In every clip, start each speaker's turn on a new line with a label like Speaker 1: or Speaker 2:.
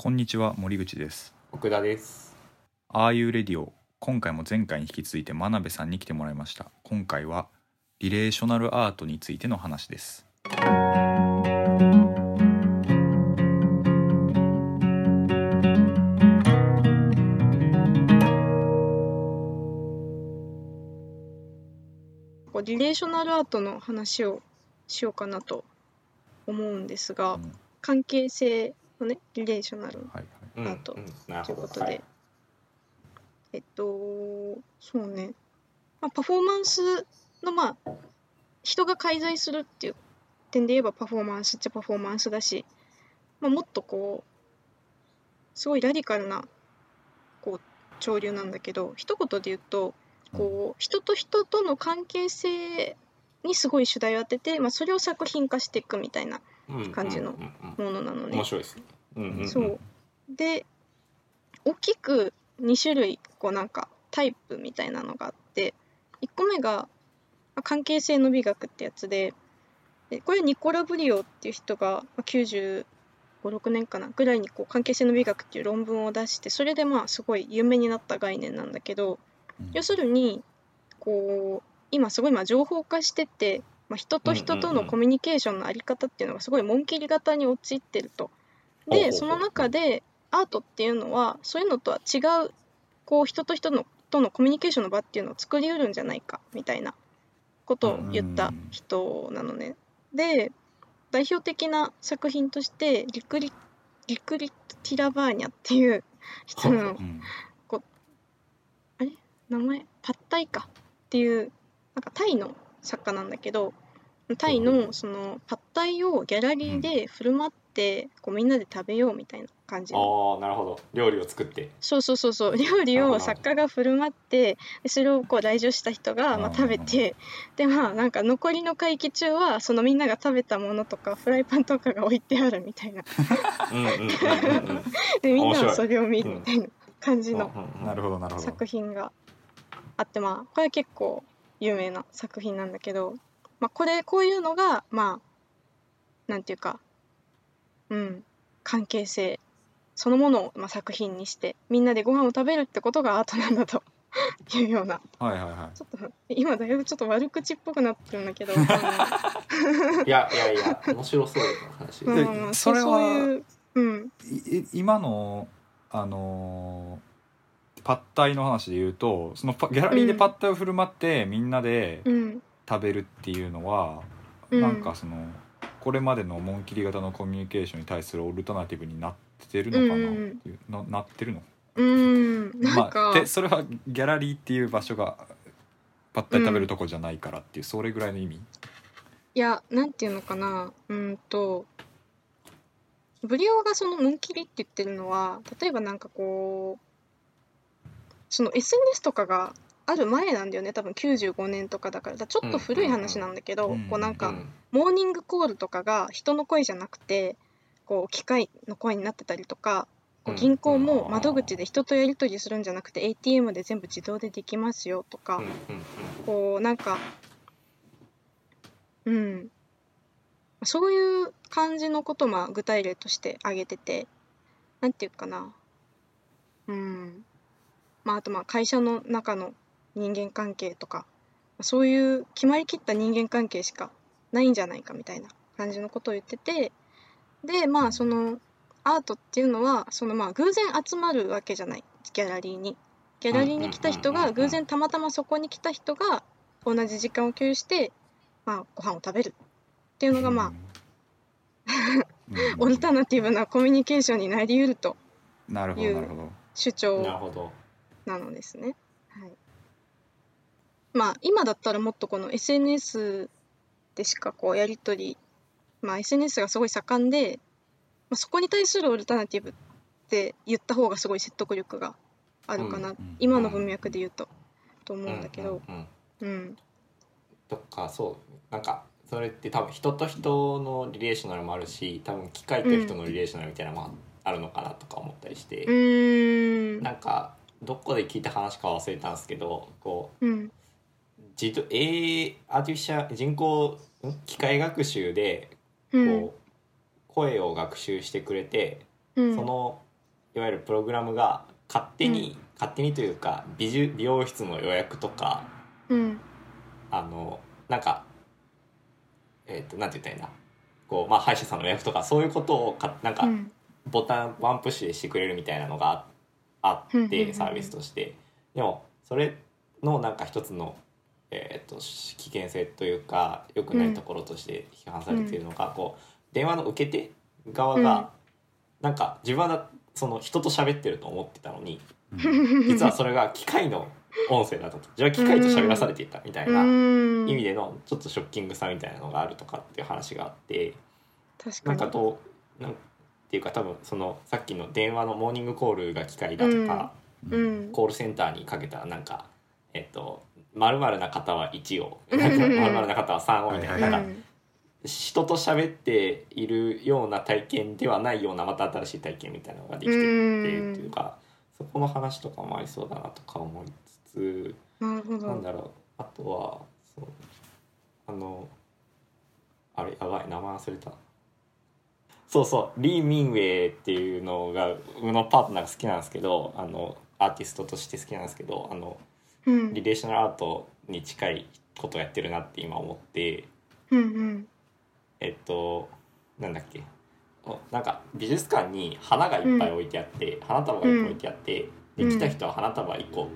Speaker 1: こんにちは森口です。
Speaker 2: 奥田です。
Speaker 1: ああいうレディオ今回も前回に引き続いて真鍋さんに来てもらいました。今回はリレーショナルアートについての話です。
Speaker 3: リレーショナルアートの話をしようかなと思うんですが、
Speaker 1: うん。
Speaker 3: 関係性のねリレーショナル
Speaker 1: はい
Speaker 2: うん
Speaker 3: アートということで、
Speaker 2: はい。
Speaker 3: えっとそうね、まあ、パフォーマンスのまあ人が介在するっていう点で言えばパフォーマンスっちゃパフォーマンスだし、まあ、もっとこうすごいラディカルなこう潮流なんだけど一言で言うとこう人と人との関係性にすごい主題を当てて、まあ、それを作品化していくみたいな
Speaker 2: うん
Speaker 3: 感じのものなのね。
Speaker 2: 面。白いですね。うんうんうん。
Speaker 3: そう。で大きく2種類こうなんかタイプみたいなのがあって1個目がまあ関係性の美学ってやつででこれニコラ・ブリオっていう人がまあ95、6年かなぐらいにこう関係性の美学っていう論文を出してそれでまあすごい有名になった概念なんだけど
Speaker 1: うん。
Speaker 3: 要するにこう今すごいまあ情報化してて、まあ、人と人とのコミュニケーションのあり方っていうのがすごい紋切り型に陥ってると。でその中でアートっていうのはそういうのとは違うこう人と人のとのコミュニケーションの場っていうのを作りうるんじゃないかみたいなことを言った人なのね。で代表的な作品としてリクリリクリティラバーニャっていう人の
Speaker 1: うん。
Speaker 3: 名前？パッタイかっていうなんかタイの作家なんだけどタイのそのパッタイをギャラリーで振る舞ってこうみんなで食べようみたいな感じの。
Speaker 2: ああなるほど。料理を作って。
Speaker 3: そうそうそうそう。料理を作家が振る舞ってでそれをこう来場した人がまあ
Speaker 1: うん
Speaker 3: 食べてでまあなんか残りの会期中はそのみんなが食べたものとかフライパンとかが置いてあるみたいな。でみんなはい。それを見るみたいな感じの作品があってまあこれ結構有名な作品なんだけど、まあ、これこういうのがまあなんていうかうん関係性そのものを、まあ、作品にしてみんなでご飯を食べるってことがアートなんだと いうような。
Speaker 1: はいはいはい。
Speaker 3: ちょっと今だいぶちょっと悪口っぽくなってるんだけど、う ん
Speaker 2: いやいやいや面白そうな話。
Speaker 1: で
Speaker 3: うん
Speaker 1: それは
Speaker 3: そういう、うん、
Speaker 1: い今のあのーパッタイの話で言うとそのパギャラリーでパッタイを振る舞って、みんなで
Speaker 3: うん、
Speaker 1: 食べるっていうのは、
Speaker 3: うん。
Speaker 1: なんかそのこれまでの紋切り型のコミュニケーションに対するオルタナティブになってるのかなっていう、ななってるの？
Speaker 3: うん、なんか、
Speaker 1: まあ、でそれはギャラリーっていう場所がパッタイ食べるとこじゃないからっていう、それぐらいの意味？
Speaker 3: いや、なんていうのかな、うーんと、ブリオがその紋切りって言ってるのは、例えばなんかこう、その SNS とかがある前なんだよね、多分95年とかだから、ちょっと古い話なんだけど、
Speaker 1: うん
Speaker 3: こうなんか、
Speaker 2: うん
Speaker 3: モーニングコールとかが人の声じゃなくて、こう機械の声になってたりとか、こう
Speaker 2: うん
Speaker 3: 銀行も窓口で人とやり取りするんじゃなくて ATM で全部自動でできますよとか、
Speaker 2: うんうん
Speaker 3: こうなんかうん。そういう感じのことをまあ具体例として挙げててなんていうかな。うんまああとまあ会社の中の人間関係とかそういう決まりきった人間関係しかないんじゃないかみたいな感じのことを言っててでまあそのアートっていうのはそのまあ偶然集まるわけじゃない。ギャラリーに。ギャラリーに来た人が偶然たまたまそこに来た人が同じ時間を共有して、まあ、ご飯を食べるっていうのがまあ、
Speaker 1: うん。
Speaker 3: オルタナティブなコミュニケーションになりうると
Speaker 1: なるほ
Speaker 3: いう主張。
Speaker 2: ほど
Speaker 3: なのですね。はい、まあ今だったらもっとこの SNS でしかこうやり取り、まあ、SNS がすごい盛んで、まあ、そこに対するオルタナティブって言った方がすごい説得力があるかな、
Speaker 1: うんうん
Speaker 3: 今の文脈で言うと、と思うんだけど、
Speaker 2: うんうんとかそう。なんかそれって多分人と人のリレーショナルもあるし多分機械と人のリレーショナルみたいなのもあるのかなとか思ったりして、
Speaker 3: うーん。
Speaker 2: なんかどこで聞いた話か忘れたんですけどこ
Speaker 3: うん。
Speaker 2: う自動 A アーティフィシャ人工ん機械学習でこう、
Speaker 3: うん
Speaker 2: 声を学習してくれて、
Speaker 3: うん。
Speaker 2: そのいわゆるプログラムが勝手に、勝手にというか美術美容室の予約とか
Speaker 3: うん。
Speaker 2: あのなんかえっ、となんて言ったらいいんだ？こう、まあ、歯医者さんの予約とかそういうことをかなんか
Speaker 3: うん。
Speaker 2: ボタンワンプッシュでしてくれるみたいなのがああ
Speaker 3: うんうんうん
Speaker 2: ってサービスとして。でもそれのなんか一つの、えー、と危険性というか良くないところとして批判されているのが、こう電話の受け手側が、なんか自分はその人と喋ってると思ってたのに実はそれが機械の音声だったと。じゃあ機械と喋らされていたみたいな
Speaker 3: うん。
Speaker 2: 意味でのちょっとショッキングさみたいなのがあるとかっていう話があって。
Speaker 3: 確かに。
Speaker 2: なんかどうなんていうか多分そのさっきの電話のモーニングコールが機械だとか、
Speaker 3: うん。
Speaker 2: コールセンターにかけたらなんかえっとまるな方は1をまるな方は3をみたいな,、
Speaker 1: はい
Speaker 2: なんか
Speaker 3: うん
Speaker 2: 人と喋っているような体験ではないようなまた新しい体験みたいなのができてるっていうか、そこの話とかもありそうだなとか思いつつ。
Speaker 3: な
Speaker 2: んだろう。あとはそうあのあれやばい名前忘れたそうそう。リー・ミンウェイっていうのが僕のパートナーが好きなんですけどあのアーティストとして好きなんですけどあの
Speaker 3: うん。
Speaker 2: リレーショナルアートに近いことをやってるなって今思って。
Speaker 3: うんうん。
Speaker 2: えっとなんだっけ。おなんか美術館に花がいっぱい置いてあって、花束がいっぱい置いてあって、
Speaker 3: うん。
Speaker 2: で来た人は花束1個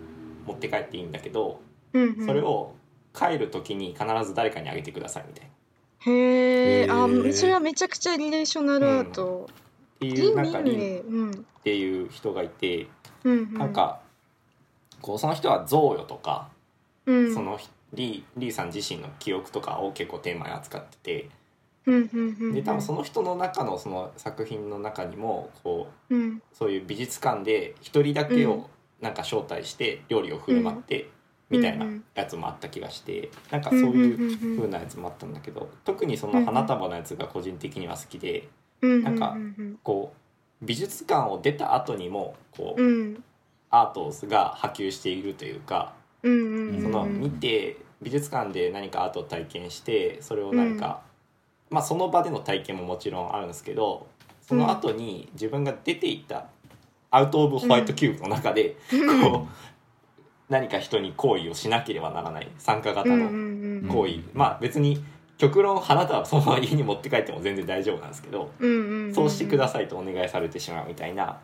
Speaker 2: 持って帰っていいんだけど、
Speaker 3: うんうん。
Speaker 2: それを帰る時に必ず誰かにあげてくださいみたいな。
Speaker 3: へえあそれはめちゃくちゃリレーショナルアート。
Speaker 2: ってい
Speaker 3: リン
Speaker 2: うなんっていう人がいて、
Speaker 3: うんうん。
Speaker 2: なんかこうその人は贈与とか、
Speaker 3: うん。
Speaker 2: そのリーリーさん自身の記憶とかを結構テーマに扱っててで多分その人の中のその作品の中にもこう
Speaker 3: うん。
Speaker 2: そういう美術館で一人だけをなんか招待して料理を振る舞ってみたいなやつもあった気がしてなんかそういう風なやつもあったんだけど特にその花束のやつが個人的には好きでなんかこう美術館を出た後にもこ
Speaker 3: う
Speaker 2: うん。アートが波及しているというか
Speaker 3: うんうんうん。
Speaker 2: その見て美術館で何かアートを体験してそれを何かまあその場での体験ももちろんあるんですけどその後に自分が出ていったアウト・オブ・ホワイト・キューブの中でこう何か人に行為をしなければならない参加型の行為まあ別に極論花束はそのまま家に持って帰っても全然大丈夫なんですけどそうしてくださいとお願いされてしまうみたいな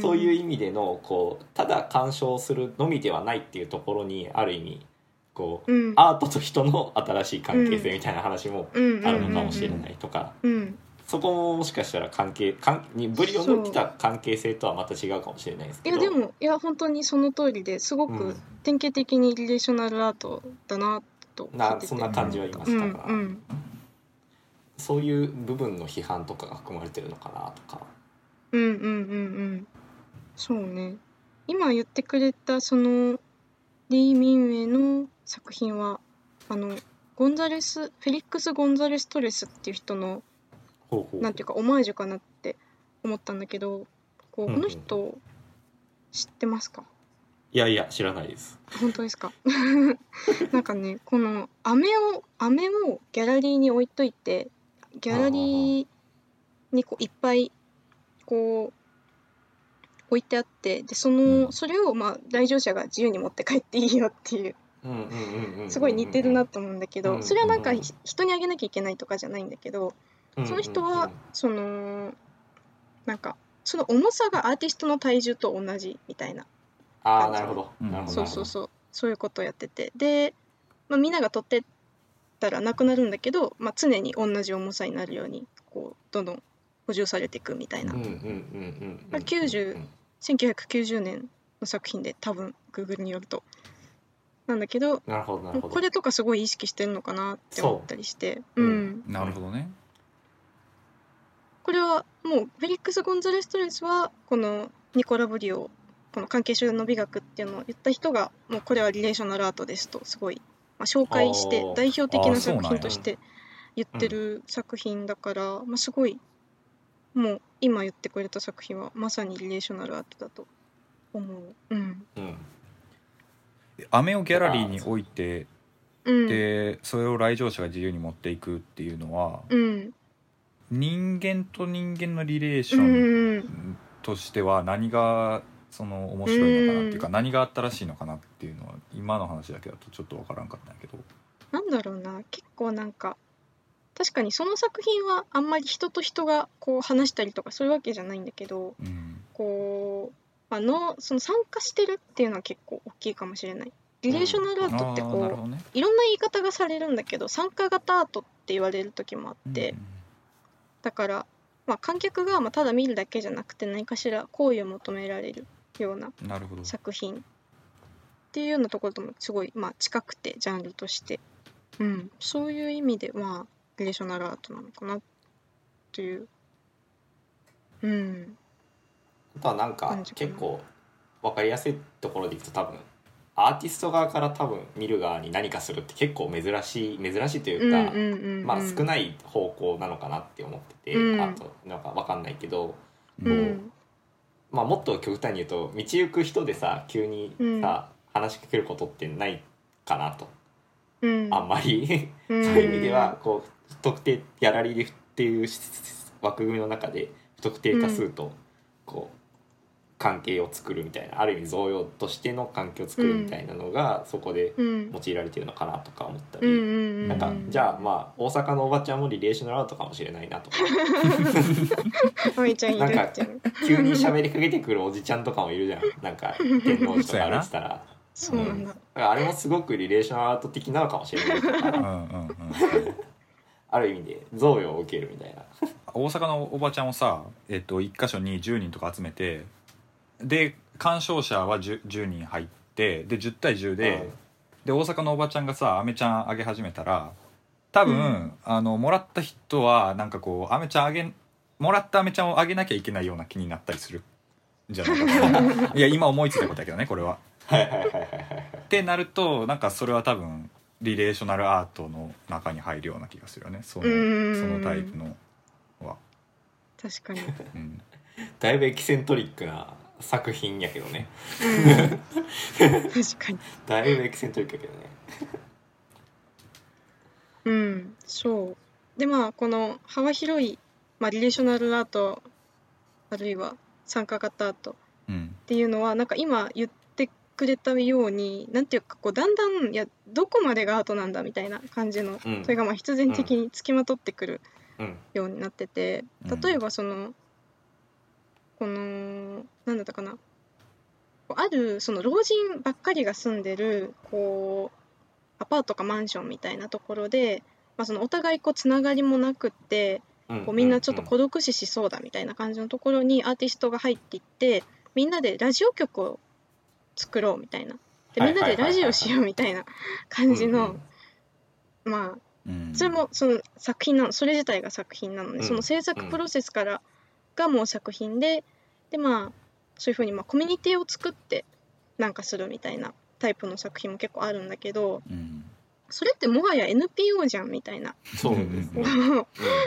Speaker 2: そういう意味でのこうただ鑑賞するのみではないっていうところにある意味こう
Speaker 3: うん。
Speaker 2: アートと人の新しい関係性みたいな話もあるのかもしれないとか。
Speaker 3: うん
Speaker 2: そこももしかしたら関係関にブリを抜いた関係性とはまた違うかもしれないです
Speaker 3: い
Speaker 2: けど。
Speaker 3: やでもいや本当にその通りですご
Speaker 2: うん。
Speaker 3: く典型的に Relational Art だなとてて
Speaker 2: なそんな感じは今
Speaker 3: う
Speaker 2: したか。ら、
Speaker 3: んうん。
Speaker 2: そういう部分の批判とかが含まれてるのかなとか。
Speaker 3: うんうんうんうん。そうね。今言ってくれたそのリー・ミンウェイの作品はあのゴンザレスフェリックス・ゴンザレス・トレスっていう人の
Speaker 2: ほうほう。
Speaker 3: なんていうかオマージュかなって思ったんだけどこうこの人知ってますか？
Speaker 2: いやいや知らないです。
Speaker 3: 本当ですか？なんかねこの飴を飴をギャラリーに置いといてギャラリーにこういっぱいこう置いてあってでそのそれをまあ来場者が自由に持って帰っていいよっていうすごい似てるなと思うんだけどそれはなんか人にあげなきゃいけないとかじゃないんだけどその人はそのなんかその重さがアーティストの体重と同じみたいな。
Speaker 2: ああなるほど。
Speaker 1: うん。
Speaker 2: なるほど。
Speaker 3: そうそうそう。そういうことをやってて。で、まあ、みんなが取ってったらなくなるんだけど、まあ、常に同じ重さになるようにこうどんどん補充されていくみたいな、
Speaker 2: うんうんうんうん
Speaker 3: まあ90 1990年の作品で多分 Google によると。なんだけど
Speaker 2: なるほど
Speaker 3: これとかすごい意識してるのかなって思ったりして。
Speaker 2: そう
Speaker 3: う、
Speaker 2: うん。
Speaker 1: なるほどね
Speaker 3: これはもうフェリックス・ゴンザレス・トレスはこのニコラ・ブリオこの関係集団の美学っていうのを言った人がもうこれはリレーショナルアートですとすごい、まあ、紹介して代表的な作品として言ってる作品だから、まあ、すごいもう今言ってくれた作品はまさにリレーショナルアートだと思う。うん。
Speaker 2: うん。
Speaker 1: 飴をギャラリーに置いて
Speaker 3: うん
Speaker 1: でそれを来場者が自由に持っていくっていうのは
Speaker 3: うん
Speaker 1: 人間と人間のリレーショ
Speaker 3: う
Speaker 1: ン
Speaker 3: ん
Speaker 1: としては何がその面白いのかなっていうか何が新しいのかなっていうのは今の話だけだとちょっとわからんかったんやけど。
Speaker 3: なんだろうな。結構なんか確かにその作品はあんまり人と人がこう話したりとかそういうわけじゃないんだけど
Speaker 1: うん。
Speaker 3: こう、まあのその参加してるっていうのは結構大きいかもしれない。リレーショナルアートって
Speaker 1: あ
Speaker 3: こう、
Speaker 1: ーなるほどね。
Speaker 3: いろんな言い方がされるんだけど参加型アートって言われる時もあって、だから、まあ、観客がまあただ見るだけじゃなくて何かしら行為を求められるような
Speaker 1: うんなるほど。
Speaker 3: 作品っていうようなところともすごい、まあ、近くてジャンルとして、うん、そういう意味でまあリレーショナルアートなのかなという。うん。
Speaker 2: あとはなんか結構分かりやすいところでいくと多分アーティスト側から多分見る側に何かするって結構珍しい珍しいというか、
Speaker 3: うんうんうんうん。
Speaker 2: まあ少ない方向なのかなって思ってて、
Speaker 3: うん。
Speaker 2: あとなんか分かんないけど、うん。まあ、もっと極端に言うと道行く人でさ急にさ、話しかけることってないかなと。
Speaker 3: うん。
Speaker 2: あんまり。
Speaker 3: うん。
Speaker 2: そういう意味ではこう特定ギャラリーっていう枠組みの中で不特定多数とこう関係を作るみたいなある意味贈与としての関係を作るみたいなのがそこで
Speaker 3: うん。
Speaker 2: 用いられてるのかなとか思った
Speaker 3: うんうん
Speaker 2: り。
Speaker 3: うん。
Speaker 2: なんかじゃあまあ大阪のおばちゃんもリレーショナルアートかもしれないなとか。
Speaker 3: あみちゃんいるって。いう
Speaker 2: 急に喋りかけてくるおじちゃんとかもいるじゃん。なんか天王寺とか歩いてたら。
Speaker 3: そうなんだ。
Speaker 2: らあれもすごくリレーショナルアート的なのか。もしれない ある意味で贈与を受けるみたいな。
Speaker 1: 大阪のおばちゃんをさ、えっと、1箇所に10人とか集めてで鑑賞者は 10, 10人入ってで10対10で,、で大阪のおばちゃんがさアメちゃんあげ始めたら多分、
Speaker 3: うん。
Speaker 1: あのもらった人はなんかこうアメちゃんあげもらったアメちゃんをあげなきゃいけないような気になったりするんじゃないかな いや今思いついたことだけどねこれは。
Speaker 2: はいはいはいはいはい。
Speaker 1: ってなるとなんかそれは多分リレーショナルアートの中に入るような気がするよね。その
Speaker 3: うん。
Speaker 1: そのタイプのは。
Speaker 3: 確かに、
Speaker 1: うん。
Speaker 2: だいぶエキセントリックな作品やけどね。
Speaker 3: うん、確かに。
Speaker 2: だいぶエキセントリックやけどね。
Speaker 3: うんそう。でまあこの幅広い、まあ、リレーショナルアートあるいは参加型アート
Speaker 1: うん。
Speaker 3: っていうのはなんか今言ってくれたようになんていうかこうだんだんいやどこまでがアートなんだみたいな感じの、
Speaker 2: うん。
Speaker 3: それがまあ必然的につきまとってくる
Speaker 2: うん
Speaker 3: ようになってて
Speaker 1: うん。
Speaker 3: 例えばその、このなんだったかな。こうあるその老人ばっかりが住んでるこうアパートかマンションみたいなところで、まあ、そのお互いこうつながりもなくって
Speaker 2: うん。
Speaker 3: こうみんなちょっと
Speaker 2: うん
Speaker 3: 孤独死しそうだみたいな感じのところにアーティストが入っていってみんなでラジオ局を作ろうみたいな。でみんなでラジオしようみたいな感じのまあ
Speaker 1: うん。
Speaker 3: それもその作品なのそれ自体が作品なので、
Speaker 2: うん。
Speaker 3: その制作プロセスからがもう作品ででまあそういうふうにまあコミュニティを作ってなんかするみたいなタイプの作品も結構あるんだけど
Speaker 1: うん。
Speaker 3: それってもはや NPO じゃんみたいな。
Speaker 2: そうですね、
Speaker 3: 自
Speaker 2: だ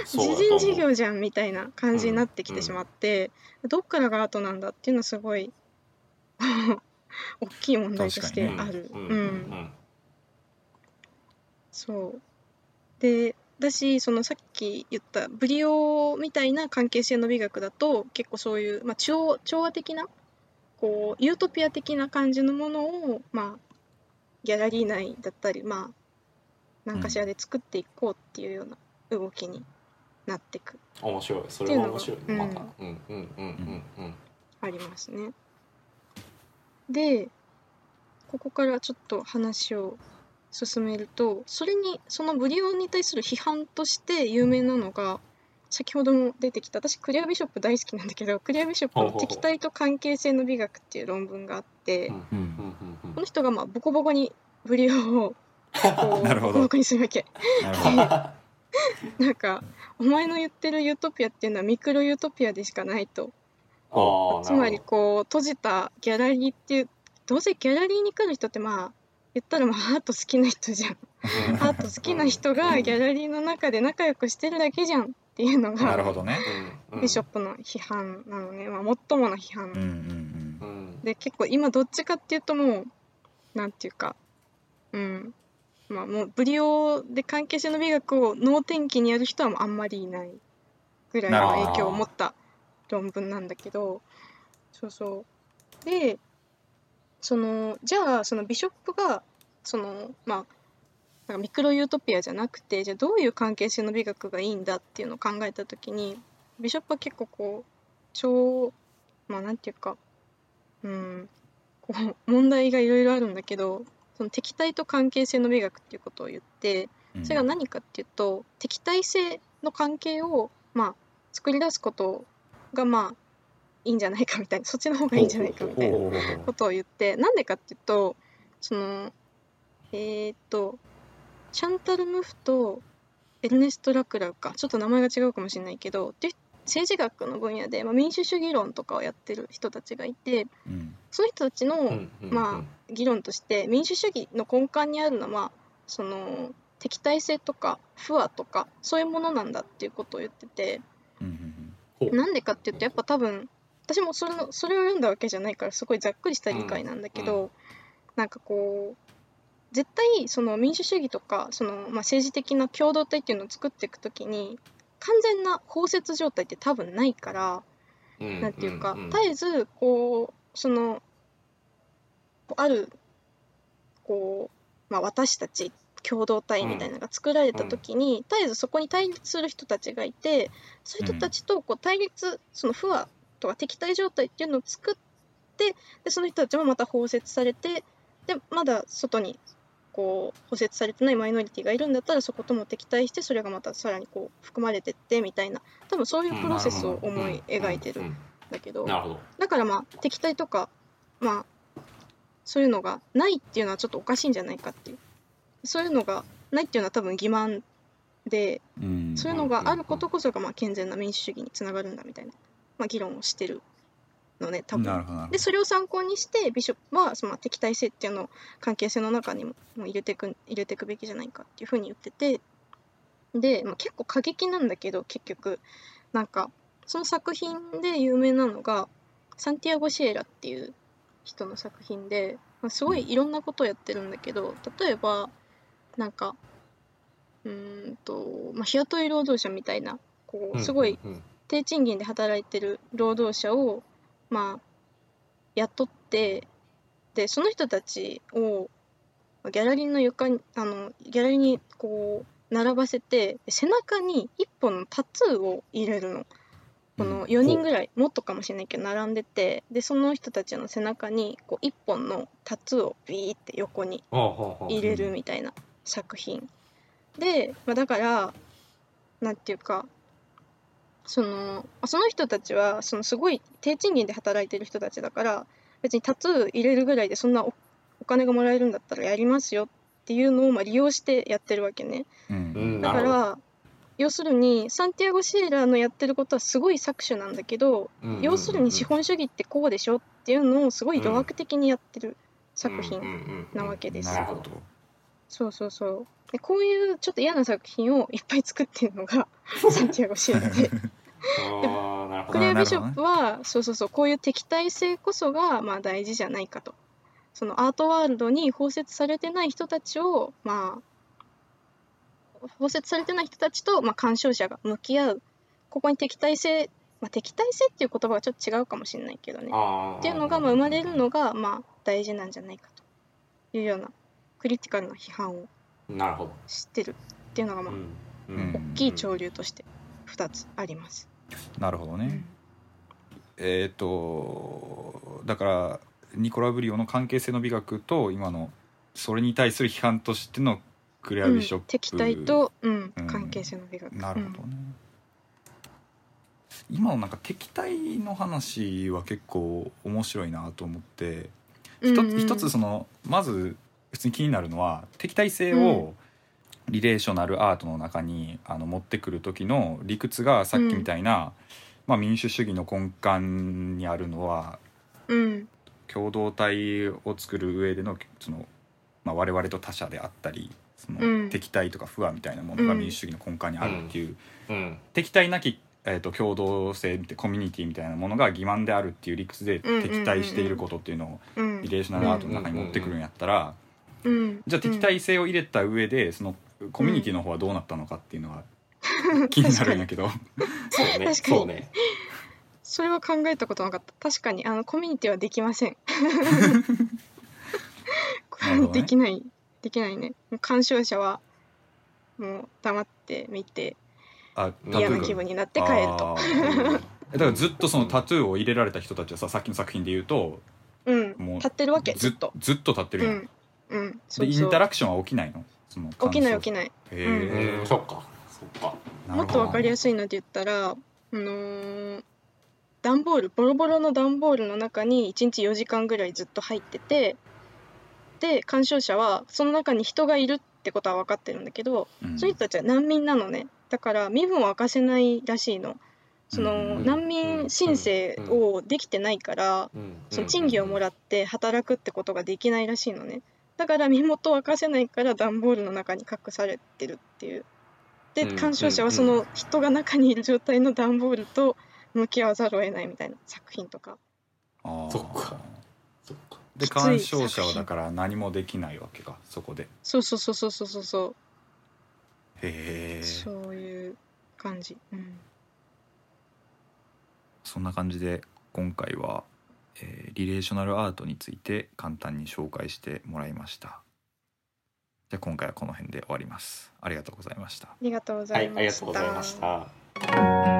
Speaker 2: と思う。
Speaker 3: 然事業じゃんみたいな感じになってきてしまって、どっからがアートなんだっていうのはすごい 大きい問題としてある。
Speaker 2: うん。
Speaker 3: うん。そう。でだしそのさっき言ったブリオみたいな関係性の美学だと結構そういう、まあ、調調和的なこうユートピア的な感じのものを、まあ、ギャラリー内だったりまあ何かしらで作っていこうっていうような動きになってく。
Speaker 2: 面白い。それは面白い。また。うん。うんうんうんうん。
Speaker 3: ありますね。でここからちょっと話を進めるとそれにそのブリオンに対する批判として有名なのが先ほども出てきた私クリアビショップ大好きなんだけど クリアビショップの「
Speaker 2: ほうほうほう
Speaker 3: 敵対と関係性の美学」っていう論文があって、この人がまあボコボコにブリオをこう
Speaker 1: なるほど。
Speaker 3: ボコボコにするわけ。
Speaker 1: な
Speaker 3: んかお前の言ってるユートピアっていうのはミクロユートピアでしかないと。つまりこう閉じたギャラリーっていうどうせギャラリーに来る人ってまあ言ったらまあアート好きな人じゃん。アート好きな人がギャラリーの中で仲良くしてるだけじゃんっていうのが
Speaker 1: なるほどね。
Speaker 3: ビショップの批判なのね、まあ、最もの批判、
Speaker 1: うんうん
Speaker 2: プうん
Speaker 3: で結構今どっちかっていうともうなんていうか。うん。まあもうブリオで関係性の美学を能天気にやる人はもうあんまりいないぐらいの影響を持った論文なんだけど。そうそう。でそのじゃあそのビショップがそのまあなんかミクロユートピアじゃなくてじゃあどういう関係性の美学がいいんだっていうのを考えた時にビショップは結構こう超まあなんていうかうんこう問題がいろいろあるんだけどその敵対と関係性の美学っていうことを言ってそれが何かっていうと、敵対性の関係をまあ作り出すことがまあいいんじゃないかみたいなそっちの方がいいんじゃないかみたいなことを言ってなんでかっていうとそのえーっとシャンタル・ムフとエルネスト・ラクラウか。ちょっと名前が違うかもしれないけどで政治学の分野で、まあ、民主主義論とかをやってる人たちがいて
Speaker 1: うん。
Speaker 3: その人たちの、
Speaker 2: うんうん
Speaker 3: まあ議論として民主主義の根幹にあるのはその敵対性とか不和とかそういうものなんだっていうことを言ってて。
Speaker 1: うんうん。
Speaker 2: ほう。
Speaker 3: なんでかっていうとやっぱ多分私もそれのそれを読んだわけじゃないからすごいざっくりした理解なんだけど、
Speaker 2: うん。
Speaker 3: なんかこう絶対その民主主義とかその、まあ、政治的な共同体っていうのを作っていくときに完全な包摂状態って多分ないから、
Speaker 2: うん。
Speaker 3: なんていうか、
Speaker 2: んん
Speaker 3: 絶えずこうそのあるこう、まあ、私たち共同体みたいなのが作られた時に、絶えずそこに対立する人たちがいてそういう人たちとこう対立その不和とか敵対状態っていうのを作ってでその人たちもまた包摂されてでまだ外にこう包摂されてないマイノリティがいるんだったらそことも敵対してそれがまたさらにこう含まれてってみたいな多分そういうプロセスを思い描いてる
Speaker 2: うん
Speaker 3: だけどだからまあ敵対とかまあそういうのがないっていうのはちょっとおかしいんじゃないかっていう。そういうのがないっていうのは多分欺瞞で
Speaker 1: うん。
Speaker 3: そういうのがあることこそがまあ健全な民主主義につながるんだみたいな、まあ、議論をしてるのね多分。でそれを参考にしてビショップはその敵対性っていうのを関係性の中にももう入れていく入れていくべきじゃないかっていうふうに言ってて。で、まあ、結構過激なんだけど結局。なんかその作品で有名なのがサンティアゴ・シエラっていう人の作品で、まあ、すごいいろんなことをやってるんだけど例えばなんかうーんと、まあ、日雇い労働者みたいなこうすごい低賃金で働いてる労働者をまあ雇ってでその人たちをギャラリーの床にあのギャラリーにこう並ばせて背中に一本のタトゥーを入れるの。この4人ぐらいもっとかもしれないけど並んでてでその人たちの背中にこう一本のタトゥーをビーって横に入れるみたいな作品。で、まあ、だからなんていうかそのあその人たちはそのすごい低賃金で働いてる人たちだから別にタトゥー入れるぐらいでそんなおお金がもらえるんだったらやりますよっていうのをまあ利用してやってるわけね。
Speaker 1: うん。
Speaker 2: うん
Speaker 3: だから要するにサンティアゴ・シエラのやってることはすごい搾取なんだけど
Speaker 2: うん。うんうん
Speaker 3: 要するに資本主義ってこうでしょっていうのをすごい余白的にやってる作品なわけです。
Speaker 1: なるほど。
Speaker 3: そうそうそう。でこういうちょっと嫌な作品をいっぱい作ってるのが サンティアゴ・シエラでクレア・ビショップはそうそうそうこういう敵対性こそがまあ大事じゃないかと。そのアートワールドに包摂されてない人たちをまあ包摂されてない人たちと、まあ、鑑賞者が向き合う。ここに敵対性、まあ、敵対性っていう言葉はちょっと違うかもしれないけどね。っていうのがまあ生まれるのがまあ大事なんじゃないかというようなクリティカルな批判を
Speaker 2: なるほど。
Speaker 3: してるっていうのがまあ
Speaker 2: うん。
Speaker 1: うん。
Speaker 3: 大きい潮流として2つあります。
Speaker 1: なるほどね。
Speaker 3: うん。
Speaker 1: えっとだからニコラ・ブリオの関係性の美学と今のそれに対する批判としてのクレア・ビショップ、
Speaker 3: うん、敵対と、うん。
Speaker 1: うん。
Speaker 3: 関係性の美学。
Speaker 1: なるほどね、今のなんか敵対の話は結構面白いなと思って。
Speaker 3: うん
Speaker 1: 一つ,、
Speaker 3: うん
Speaker 1: 一つそのまず普通に気になるのは敵対性をリレーショナルアートの中にあの持ってくる時の理屈がさっきみたいな、まあ、民主主義の根幹にあるのは
Speaker 3: うん。
Speaker 1: 共同体を作る上でのその、まあ、我々と他者であったりその、
Speaker 3: うん。
Speaker 1: 敵対とか不和みたいなものが
Speaker 3: うん。
Speaker 1: 民主主義の根幹にあるっていう、
Speaker 2: うん。
Speaker 1: 敵対なき、えー、と共同性コミュニティみたいなものが欺瞞であるっていう理屈で
Speaker 3: うんうんうんうん。
Speaker 1: 敵対していることっていうのを
Speaker 3: うん。
Speaker 1: リレーショナルアートの中に持ってくるんやったら
Speaker 3: うん。
Speaker 1: じゃあ敵対性を入れた上でそのコミュニティの方はどうなったのかっていうのが気になるんやけど。
Speaker 2: そうね。
Speaker 3: 確かに
Speaker 2: そうね。
Speaker 3: それは考えたことなかった。確かにあのコミュニティはできません。
Speaker 1: なるほどね。
Speaker 3: できない。できないね。鑑賞者はもう黙って見て
Speaker 1: あタトゥー。が
Speaker 3: 嫌な気分になって帰ると。
Speaker 1: だからずっとそのタトゥーを入れられた人たちはささっきの作品で言うと
Speaker 3: うん。
Speaker 1: もう
Speaker 3: 立ってるわけずっ
Speaker 1: ず
Speaker 3: と。
Speaker 1: ずっと立ってるやん、
Speaker 3: うん。うん。そ
Speaker 1: でイ
Speaker 3: う。そう
Speaker 1: ンタラクションは起きないの？その
Speaker 3: 起きない起き
Speaker 1: い
Speaker 3: ない。
Speaker 1: へえ、
Speaker 2: うん。そっか。そっか。
Speaker 3: もっとわかりや
Speaker 1: す
Speaker 3: すいので言ったらあのー段ボールボロボロの段ボールの中に1日4時間ぐらいずっと入っててで鑑賞者はその中に人がいるってことは分かってるんだけど、
Speaker 1: うん。
Speaker 3: そういう人たちは難民なのね。だから身分を明かせないらしいの。その、
Speaker 1: うん。
Speaker 3: 難民申請をできてないから、その賃金をもらって働くってことができないらしいのねだから身元を明かせないから段ボールの中に隠されてるっていう。で
Speaker 2: うん
Speaker 3: 鑑賞者はその人が中にいる状態の段ボールと向き合わざるを得ないみたいな作品とか。
Speaker 1: あー。
Speaker 2: そっか。そっか。
Speaker 1: で鑑賞者はだから何もできないわけかそこで。
Speaker 3: そうそうそうそうそうそうそう。
Speaker 1: へえ。
Speaker 3: そういう感じ。うん。
Speaker 1: そんな感じで今回は、えーリレーショナルアートについて簡単に紹介してもらいました。じゃあ今回はこの辺で終わります。ありがとうございました。
Speaker 3: ありがとうござ
Speaker 2: いい
Speaker 3: ました、
Speaker 2: ありがとうございました。